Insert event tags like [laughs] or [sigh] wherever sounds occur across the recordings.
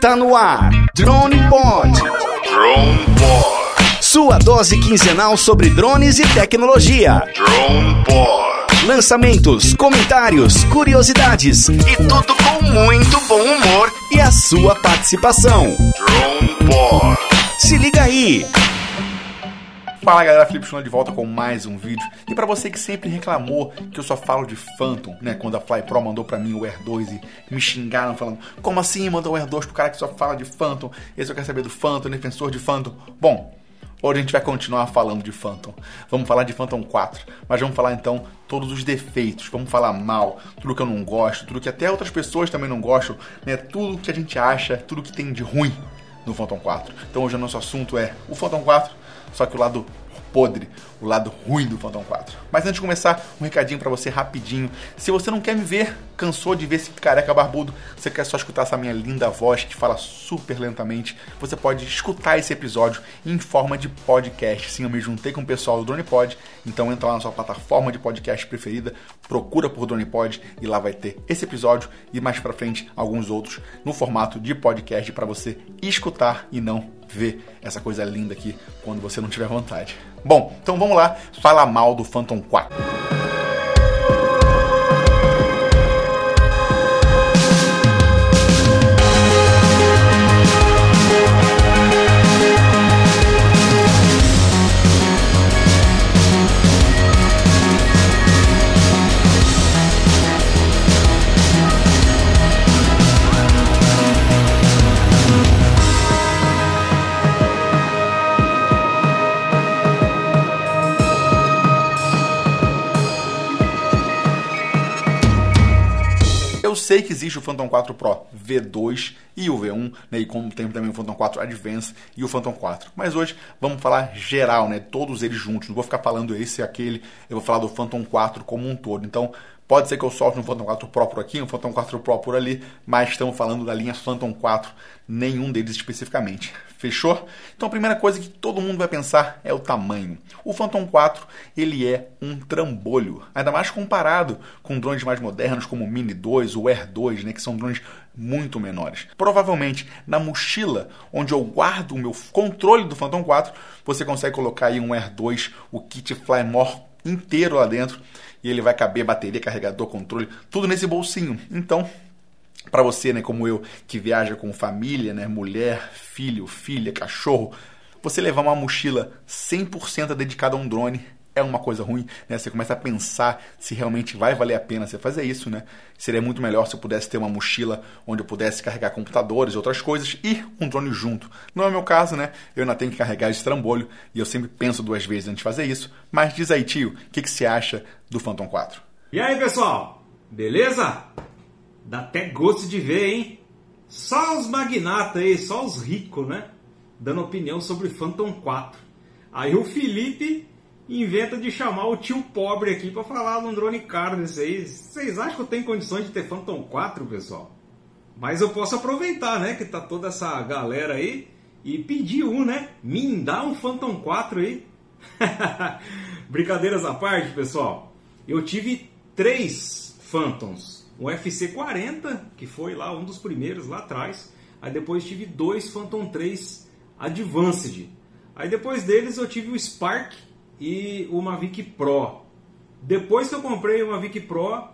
Tá no ar, Drone Pod. Drone Pod. Sua dose quinzenal sobre drones e tecnologia. Drone Pod. Lançamentos, comentários, curiosidades e tudo com muito bom humor e a sua participação. Drone Pod. Se liga aí! Fala galera, Felipe Chuna de volta com mais um vídeo. E para você que sempre reclamou que eu só falo de Phantom, né? Quando a Fly Pro mandou para mim o Air 2 e me xingaram falando: "Como assim mandou o Air 2 pro cara que só fala de Phantom? Esse eu quero saber do Phantom, defensor de Phantom". Bom, Hoje a gente vai continuar falando de Phantom. Vamos falar de Phantom 4, mas vamos falar então todos os defeitos, vamos falar mal, tudo que eu não gosto, tudo que até outras pessoas também não gostam, né? Tudo que a gente acha, tudo que tem de ruim no Phantom 4. Então hoje o nosso assunto é o Phantom 4, só que o lado podre, o lado ruim do Phantom 4. Mas antes de começar, um recadinho para você rapidinho. Se você não quer me ver, cansou de ver esse careca barbudo, você quer só escutar essa minha linda voz que fala super lentamente, você pode escutar esse episódio em forma de podcast. Sim, eu me juntei com o pessoal do Drone Pod, então entra lá na sua plataforma de podcast preferida, procura por Drone Pod e lá vai ter esse episódio e mais para frente alguns outros no formato de podcast para você escutar e não ver essa coisa linda aqui quando você não tiver vontade. Bom, então vamos lá falar mal do Phantom 4. Sei que existe o Phantom 4 Pro V2 e o V1, né, e como tem também o Phantom 4 Advance e o Phantom 4. Mas hoje vamos falar geral, né, todos eles juntos. Não vou ficar falando esse e aquele, eu vou falar do Phantom 4 como um todo. Então, pode ser que eu solte um Phantom 4 Pro por aqui, um Phantom 4 Pro por ali, mas estamos falando da linha Phantom 4, nenhum deles especificamente. Fechou? Então a primeira coisa que todo mundo vai pensar é o tamanho. O Phantom 4 ele é um trambolho, ainda mais comparado com drones mais modernos como o Mini 2, o Air 2, né, que são drones muito menores. Provavelmente na mochila onde eu guardo o meu controle do Phantom 4, você consegue colocar aí um Air 2, o kit Flymore inteiro lá dentro e ele vai caber bateria, carregador, controle, tudo nesse bolsinho. Então, para você, né, como eu, que viaja com família, né, mulher, filho, filha, cachorro, você levar uma mochila 100% dedicada a um drone é uma coisa ruim, né? Você começa a pensar se realmente vai valer a pena você fazer isso, né? Seria muito melhor se eu pudesse ter uma mochila onde eu pudesse carregar computadores e outras coisas e um drone junto. Não é o meu caso, né? Eu ainda tenho que carregar esse trambolho e eu sempre penso duas vezes antes de fazer isso. Mas diz aí, tio, o que, que você acha do Phantom 4? E aí, pessoal? Beleza? Dá até gosto de ver, hein? Só os magnatas aí, só os ricos, né? Dando opinião sobre Phantom 4. Aí o Felipe inventa de chamar o tio pobre aqui para falar de um drone caro desse aí. Vocês acham que eu tenho condições de ter Phantom 4, pessoal? Mas eu posso aproveitar, né? Que tá toda essa galera aí e pedir um, né? Me dá um Phantom 4 aí. [laughs] Brincadeiras à parte, pessoal. Eu tive três Phantoms. O FC40, que foi lá um dos primeiros lá atrás. Aí depois tive dois Phantom 3 Advanced. Aí depois deles eu tive o Spark e o Mavic Pro. Depois que eu comprei o Mavic Pro,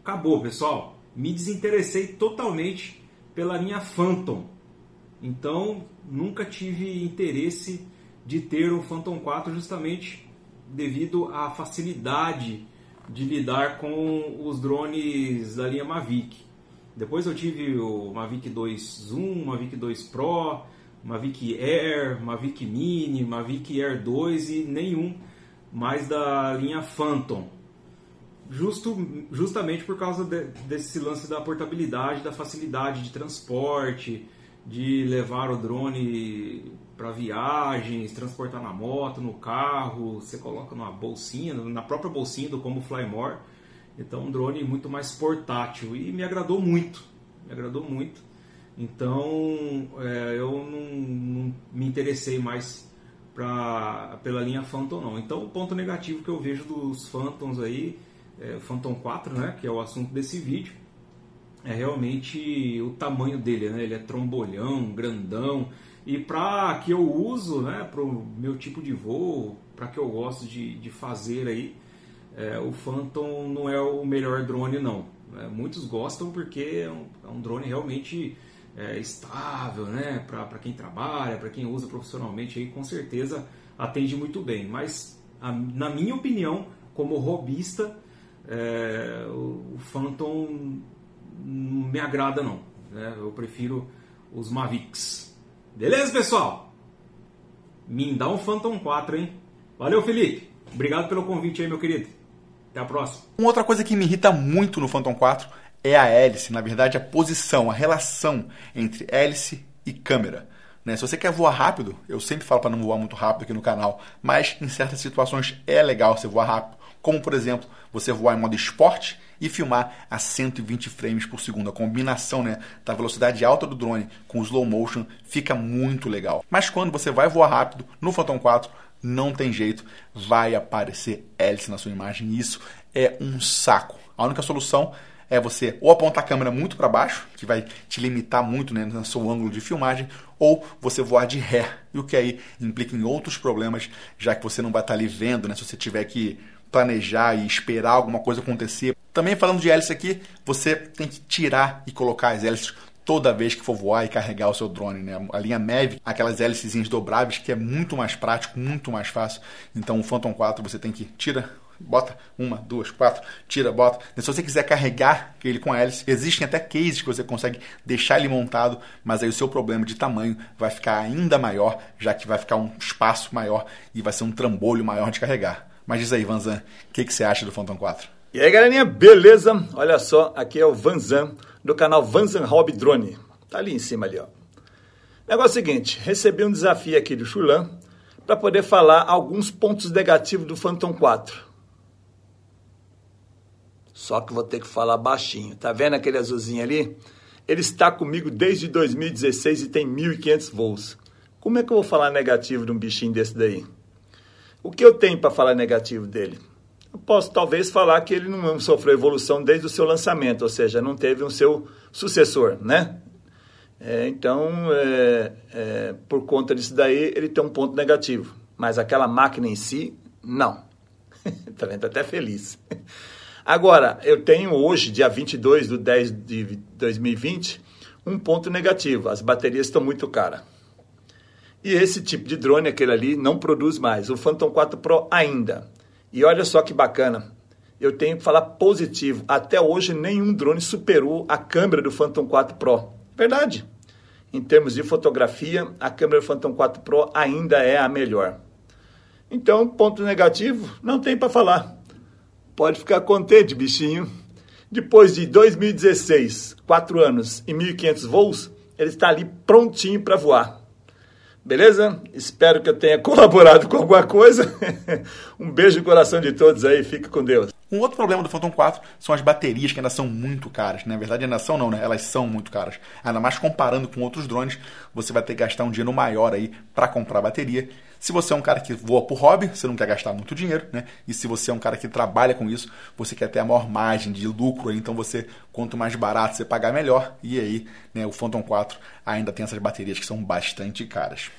acabou, pessoal. Me desinteressei totalmente pela linha Phantom. Então, nunca tive interesse de ter o Phantom 4 justamente devido à facilidade de lidar com os drones da linha Mavic. Depois eu tive o Mavic 2 Zoom, Mavic 2 Pro, Mavic Air, Mavic Mini, Mavic Air 2 e nenhum mais da linha Phantom. Justo, justamente por causa de, desse lance da portabilidade, da facilidade de transporte, de levar o drone para viagens, transportar na moto, no carro, você coloca numa bolsinha, na própria bolsinha do como Flymore. Então, um drone muito mais portátil e me agradou muito, me agradou muito. Então é, eu não, não, me interessei mais pra, pela linha Phantom não. Então o ponto negativo que eu vejo dos Phantoms aí, é, Phantom 4, né, que é o assunto desse vídeo, é realmente o tamanho dele, né? Ele é trombolhão, grandão. E para que eu uso, né, para o meu tipo de voo, para que eu gosto de, de fazer aí, é, o Phantom não é o melhor drone não. É, muitos gostam porque é um, é um drone realmente é, estável, né? Para quem trabalha, para quem usa profissionalmente, aí com certeza atende muito bem. Mas a, na minha opinião, como robista, é, o, Phantom não me agrada não. Né? Eu prefiro os Mavics. Beleza, pessoal? Me dá um Phantom 4, hein? Valeu, Felipe. Obrigado pelo convite aí, meu querido. Até a próxima. Uma outra coisa que me irrita muito no Phantom 4 é a hélice, na verdade a posição, a relação entre hélice e câmera. Né? Se você quer voar rápido, eu sempre falo para não voar muito rápido aqui no canal, mas em certas situações é legal você voar rápido, como por exemplo, você voar em modo esporte e filmar a 120 frames por segundo. A combinação né, da velocidade alta do drone com o slow motion fica muito legal. Mas quando você vai voar rápido no Phantom 4, não tem jeito, vai aparecer hélice na sua imagem isso é um saco. A única solução é você ou apontar a câmera muito para baixo, que vai te limitar muito né, no seu ângulo de filmagem, ou você voar de ré, e o que aí implica em outros problemas, já que você não vai estar ali vendo, né, se você tiver que planejar e esperar alguma coisa acontecer. Também falando de hélice aqui, você tem que tirar e colocar as hélices toda vez que for voar e carregar o seu drone. Né? A linha Mavic, aquelas hélices dobráveis, que é muito mais prático, muito mais fácil. Então o Phantom 4 você tem que tira, bota uma, duas, quatro, tira, bota. Se você quiser carregar ele com hélice, existem até cases que você consegue deixar ele montado, mas aí o seu problema de tamanho vai ficar ainda maior, já que vai ficar um espaço maior e vai ser um trambolho maior de carregar. Mas diz aí, Vanzan, o que, que você acha do Phantom 4? E aí, galerinha, beleza? Olha só, aqui é o Vanzan do canal Vanzan Hobby Drone. Tá ali em cima ali, ó. Negócio é seguinte, recebi um desafio aqui do Chulan para poder falar alguns pontos negativos do Phantom 4. Só que vou ter que falar baixinho. Tá vendo aquele azulzinho ali? Ele está comigo desde 2016 e tem 1.500 voos. Como é que eu vou falar negativo de um bichinho desse daí? O que eu tenho para falar negativo dele? Eu posso talvez falar que ele não sofreu evolução desde o seu lançamento, ou seja, não teve um seu sucessor, né? É, então, é, é, por conta disso daí, ele tem um ponto negativo. Mas aquela máquina em si, não. [laughs] Está vendo? Até feliz. Agora, eu tenho hoje, dia 22 de 10 de 2020, um ponto negativo. As baterias estão muito caras. E esse tipo de drone, aquele ali, não produz mais. O Phantom 4 Pro ainda. E olha só que bacana. Eu tenho que falar positivo. Até hoje, nenhum drone superou a câmera do Phantom 4 Pro. Verdade. Em termos de fotografia, a câmera do Phantom 4 Pro ainda é a melhor. Então, ponto negativo, não tem para falar. Pode ficar contente, bichinho. Depois de 2016, 4 anos e 1.500 voos, ele está ali prontinho para voar. Beleza? Espero que eu tenha [laughs] colaborado com alguma coisa. [laughs] um beijo no coração de todos aí, fique com Deus. Um outro problema do Phantom 4 são as baterias que ainda são muito caras. Na verdade, ainda são não, né? Elas são muito caras. Ainda mais comparando com outros drones, você vai ter que gastar um dinheiro maior aí para comprar bateria. Se você é um cara que voa por hobby, você não quer gastar muito dinheiro, né? E se você é um cara que trabalha com isso, você quer ter a maior margem de lucro, então você quanto mais barato você pagar melhor. E aí, né, o Phantom 4 ainda tem essas baterias que são bastante caras.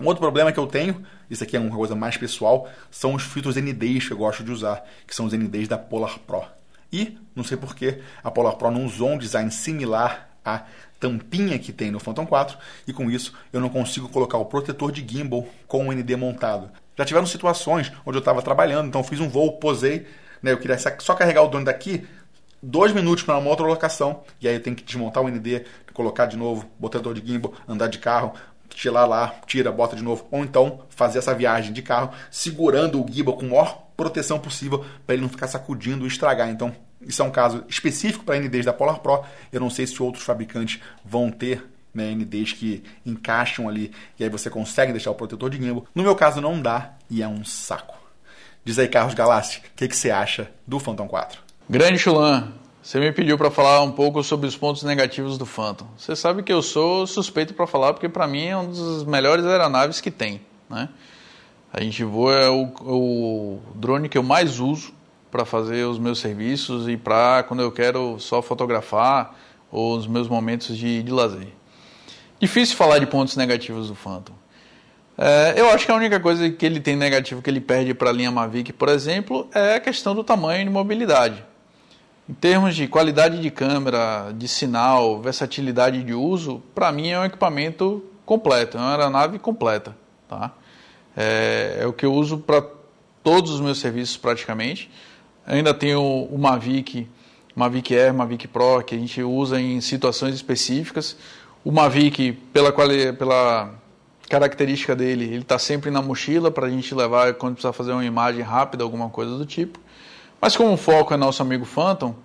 Um outro problema que eu tenho, isso aqui é uma coisa mais pessoal, são os filtros NDs que eu gosto de usar, que são os NDs da Polar Pro. E, não sei porquê, a Polar Pro não usou um design similar à tampinha que tem no Phantom 4, e com isso eu não consigo colocar o protetor de gimbal com o ND montado. Já tiveram situações onde eu estava trabalhando, então fiz um voo, posei, né, eu queria só carregar o drone daqui, dois minutos para uma outra locação, e aí eu tenho que desmontar o ND, colocar de novo, protetor de gimbal, andar de carro, tirar lá, tira, bota de novo. Ou então fazer essa viagem de carro segurando o gimbal com a maior proteção possível para ele não ficar sacudindo e estragar. Então, isso é um caso específico para NDs da Polar Pro. Eu não sei se outros fabricantes vão ter né, NDs que encaixam ali e aí você consegue deixar o protetor de gimbal. No meu caso não dá e é um saco. Diz aí, Carlos Galassi, o que, que você acha do Phantom 4? Grande Chulan, você me pediu para falar um pouco sobre os pontos negativos do Phantom. Você sabe que eu sou suspeito para falar porque para mim é uma das melhores aeronaves que tem, né? A gente voa é o, o drone que eu mais uso, para fazer os meus serviços e para quando eu quero só fotografar ou os meus momentos de, de lazer. Difícil falar de pontos negativos do Phantom. É, eu acho que a única coisa que ele tem negativo que ele perde para a linha Mavic, por exemplo, é a questão do tamanho e de mobilidade. Em termos de qualidade de câmera, de sinal, versatilidade de uso, para mim é um equipamento completo, é uma aeronave completa. Tá? É, é o que eu uso para todos os meus serviços praticamente. Ainda tenho o Mavic, Mavic Air, Mavic Pro, que a gente usa em situações específicas. O Mavic, pela, pela característica dele, ele está sempre na mochila para a gente levar quando precisar fazer uma imagem rápida, alguma coisa do tipo. Mas como o foco é nosso amigo Phantom,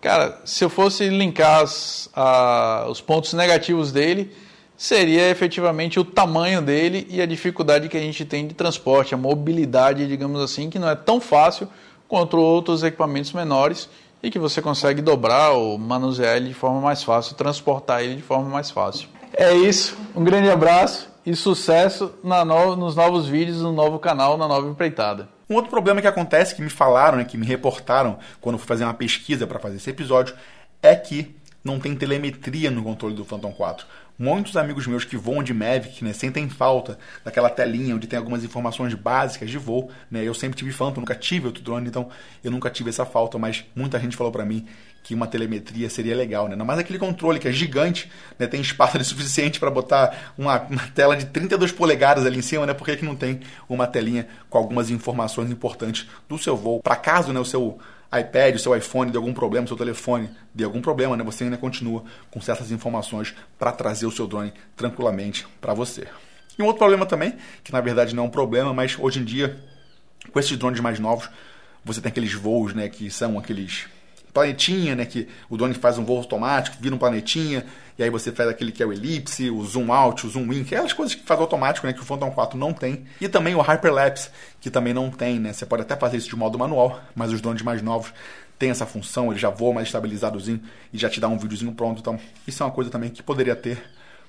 cara, se eu fosse linkar as, a, os pontos negativos dele, seria efetivamente o tamanho dele e a dificuldade que a gente tem de transporte, a mobilidade, digamos assim, que não é tão fácil quanto outros equipamentos menores e que você consegue dobrar ou manusear ele de forma mais fácil, transportar ele de forma mais fácil. É isso, um grande abraço e sucesso no, nos novos vídeos, no novo canal, na nova empreitada. Um outro problema que acontece, que me falaram, né, que me reportaram quando fui fazer uma pesquisa para fazer esse episódio, é que não tem telemetria no controle do Phantom 4. Muitos amigos meus que voam de Mavic né, sentem falta daquela telinha onde tem algumas informações básicas de voo. Né? Eu sempre tive Phantom, nunca tive outro drone, então eu nunca tive essa falta, mas muita gente falou para mim que uma telemetria seria legal, né? Mais aquele controle que é gigante, né? Tem espaço [laughs] suficiente para botar uma, uma, tela de 32 polegadas ali em cima, né? Por que, que não tem uma telinha com algumas informações importantes do seu voo? Para caso, né, o seu iPad, o seu iPhone de algum problema, o seu telefone de algum problema, né, você ainda continua com certas informações para trazer o seu drone tranquilamente para você. E um outro problema também, que na verdade não é um problema, mas hoje em dia, com esses drones mais novos, você tem aqueles voos né, que são aqueles planetinha, né? Que o drone faz um voo automático, vira um planetinha, e aí você faz aquele que é o elipse, o zoom out, o zoom in, que é as coisas que faz automático, né? Que o Phantom 4 não tem. E também o hyperlapse, que também não tem, né? Você pode até fazer isso de modo manual, mas os drones mais novos têm essa função, ele já voa mais estabilizadozinho e já te dá um videozinho pronto. Então, isso é uma coisa também que poderia ter,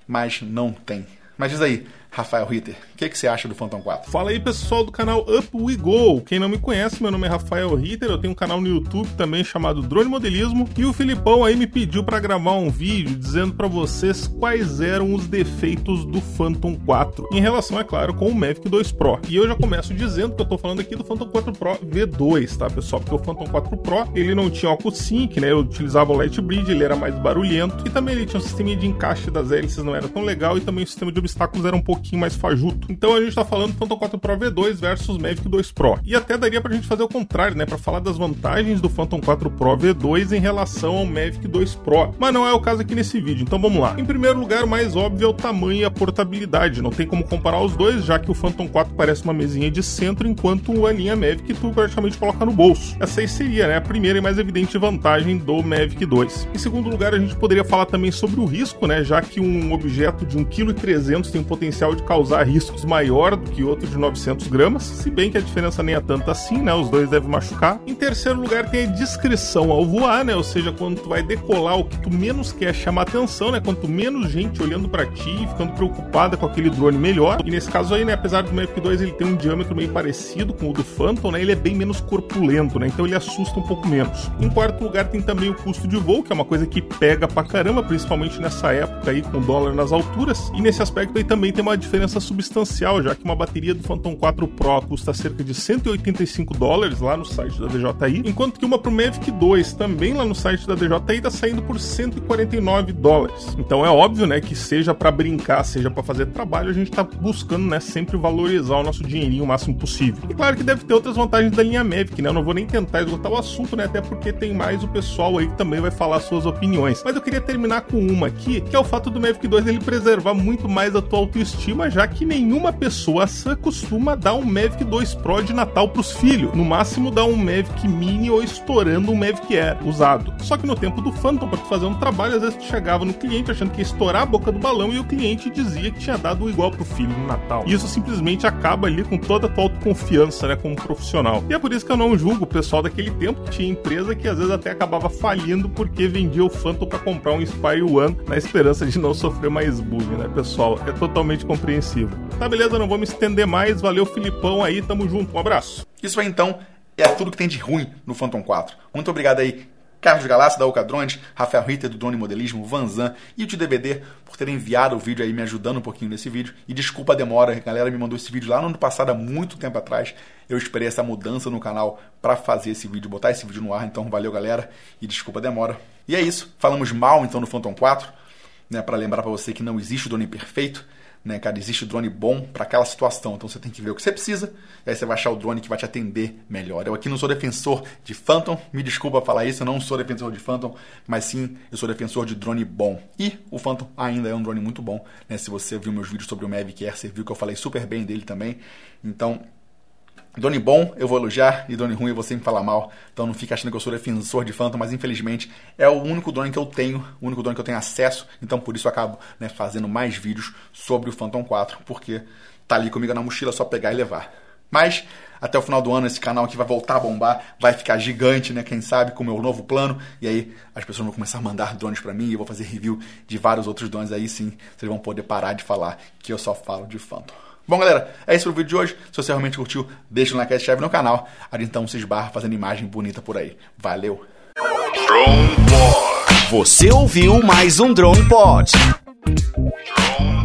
mas não tem. Mas diz aí, Rafael Ritter, o que, que, você acha do Phantom 4? Fala aí, pessoal do canal Up We Go. Quem não me conhece, meu nome é Rafael Ritter, eu tenho um canal no YouTube também chamado Drone Modelismo, e o Filipão aí me pediu para gravar um vídeo dizendo para vocês quais eram os defeitos do Phantom 4, em relação, é claro, com o Mavic 2 Pro. E eu já começo dizendo que eu tô falando aqui do Phantom 4 Pro V2, tá, pessoal? Porque o Phantom 4 Pro, ele não tinha óculos sync, né? Eu utilizava o Light Bridge, ele era mais barulhento, e também ele tinha um sistema de encaixe das hélices, não era tão legal, e também o sistema de obstáculos era um pouquinho pouquinho mais fajuto. Então a gente tá falando Phantom 4 Pro V2 versus Mavic 2 Pro. E até daria pra gente fazer o contrário, né? Pra falar das vantagens do Phantom 4 Pro V2 em relação ao Mavic 2 Pro. Mas não é o caso aqui nesse vídeo, então vamos lá. Em primeiro lugar, o mais óbvio é o tamanho e a portabilidade. Não tem como comparar os dois, já que o Phantom 4 parece uma mesinha de centro, enquanto a linha Mavic tu praticamente coloca no bolso. Essa aí seria, né, a primeira e mais evidente vantagem do Mavic 2. Em segundo lugar, a gente poderia falar também sobre o risco, né, já que um objeto de 1,3 kg tem um potencial de causar riscos maior do que outro de 900 gramas, se bem que a diferença nem é tanta assim, né? Os dois devem machucar. Em terceiro lugar tem a discrição ao voar, né? Ou seja, quando tu vai decolar, o que tu menos quer chamar atenção, né? Quanto menos gente olhando para ti, ficando preocupada com aquele drone melhor. E nesse caso aí, né? Apesar do Mavic 2 ele tem um diâmetro meio parecido com o do Phantom, né? Ele é bem menos corpulento, né? Então ele assusta um pouco menos. Em quarto lugar tem também o custo de voo, que é uma coisa que pega pra caramba, principalmente nessa época aí com o dólar nas alturas. E nesse aspecto aí também tem uma diferença substancial, já que uma bateria do Phantom 4 Pro custa cerca de 185 dólares lá no site da DJI, enquanto que uma pro Mavic 2, também lá no site da DJI, está saindo por 149 dólares. Então é óbvio, né, que seja para brincar, seja para fazer trabalho, a gente está buscando, né, sempre valorizar o nosso dinheirinho o máximo possível. E claro que deve ter outras vantagens da linha Mavic, né? Eu não vou nem tentar esgotar o assunto, né, até porque tem mais o pessoal aí que também vai falar suas opiniões. Mas eu queria terminar com uma aqui, que é o fato do Mavic 2 ele preservar muito mais a tua autoestima, já que nenhuma pessoa sã costuma dar um Mavic 2 Pro de Natal pros filhos. No máximo dá um Mavic Mini ou estourando um Mavic Air usado. Só que no tempo do Phantom, para fazer um trabalho, às vezes tu chegava no cliente achando que ia estourar a boca do balão e o cliente dizia que tinha dado igual pro filho no Natal. E isso simplesmente acaba ali com toda a tua autoconfiança, né, como profissional. E é por isso que eu não julgo o pessoal daquele tempo que tinha empresa que às vezes até acabava falindo porque vendia o Phantom para comprar um Spy One na esperança de não sofrer mais bug, né, pessoal? É totalmente compreensível. Tá beleza, não vou me estender mais. Valeu, Filipão aí, tamo junto. Um abraço. Isso aí então é tudo que tem de ruim no Phantom 4. Muito obrigado aí, Carlos Galassi da Oca Drones, Rafael Ritter do Drone Modelismo, Vanzan e o TDVD por terem enviado o vídeo aí me ajudando um pouquinho nesse vídeo. E desculpa a demora, a galera me mandou esse vídeo lá no ano passado, há muito tempo atrás. Eu esperei essa mudança no canal para fazer esse vídeo, botar esse vídeo no ar, então valeu galera e desculpa a demora. E é isso, falamos mal então no Phantom 4, né, para lembrar para você que não existe o drone perfeito né, cara? Existe drone bom para aquela situação. Então você tem que ver o que você precisa, e aí você vai achar o drone que vai te atender melhor. Eu aqui não sou defensor de Phantom, me desculpa falar isso, eu não sou defensor de Phantom, mas sim eu sou defensor de drone bom. E o Phantom ainda é um drone muito bom, né? Se você viu meus vídeos sobre o Mavic Air, você viu que eu falei super bem dele também. Então, Drone bom eu vou elogiar e drone ruim eu vou sempre falar mal. Então não fica achando que eu sou defensor de Phantom, mas infelizmente é o único drone que eu tenho, o único drone que eu tenho acesso. Então por isso eu acabo né, fazendo mais vídeos sobre o Phantom 4, porque tá ali comigo na mochila, só pegar e levar. Mas até o final do ano esse canal aqui vai voltar a bombar, vai ficar gigante, né? Quem sabe com o meu novo plano. E aí as pessoas vão começar a mandar drones para mim e eu vou fazer review de vários outros drones. Aí sim, vocês vão poder parar de falar que eu só falo de Phantom. Bom, galera, é isso pro vídeo de hoje. Se você realmente curtiu, deixa um like e se inscreve no canal. A gente então se esbarra fazendo imagem bonita por aí. Valeu! Drone Pod. Você ouviu mais um Drone Pod. Drone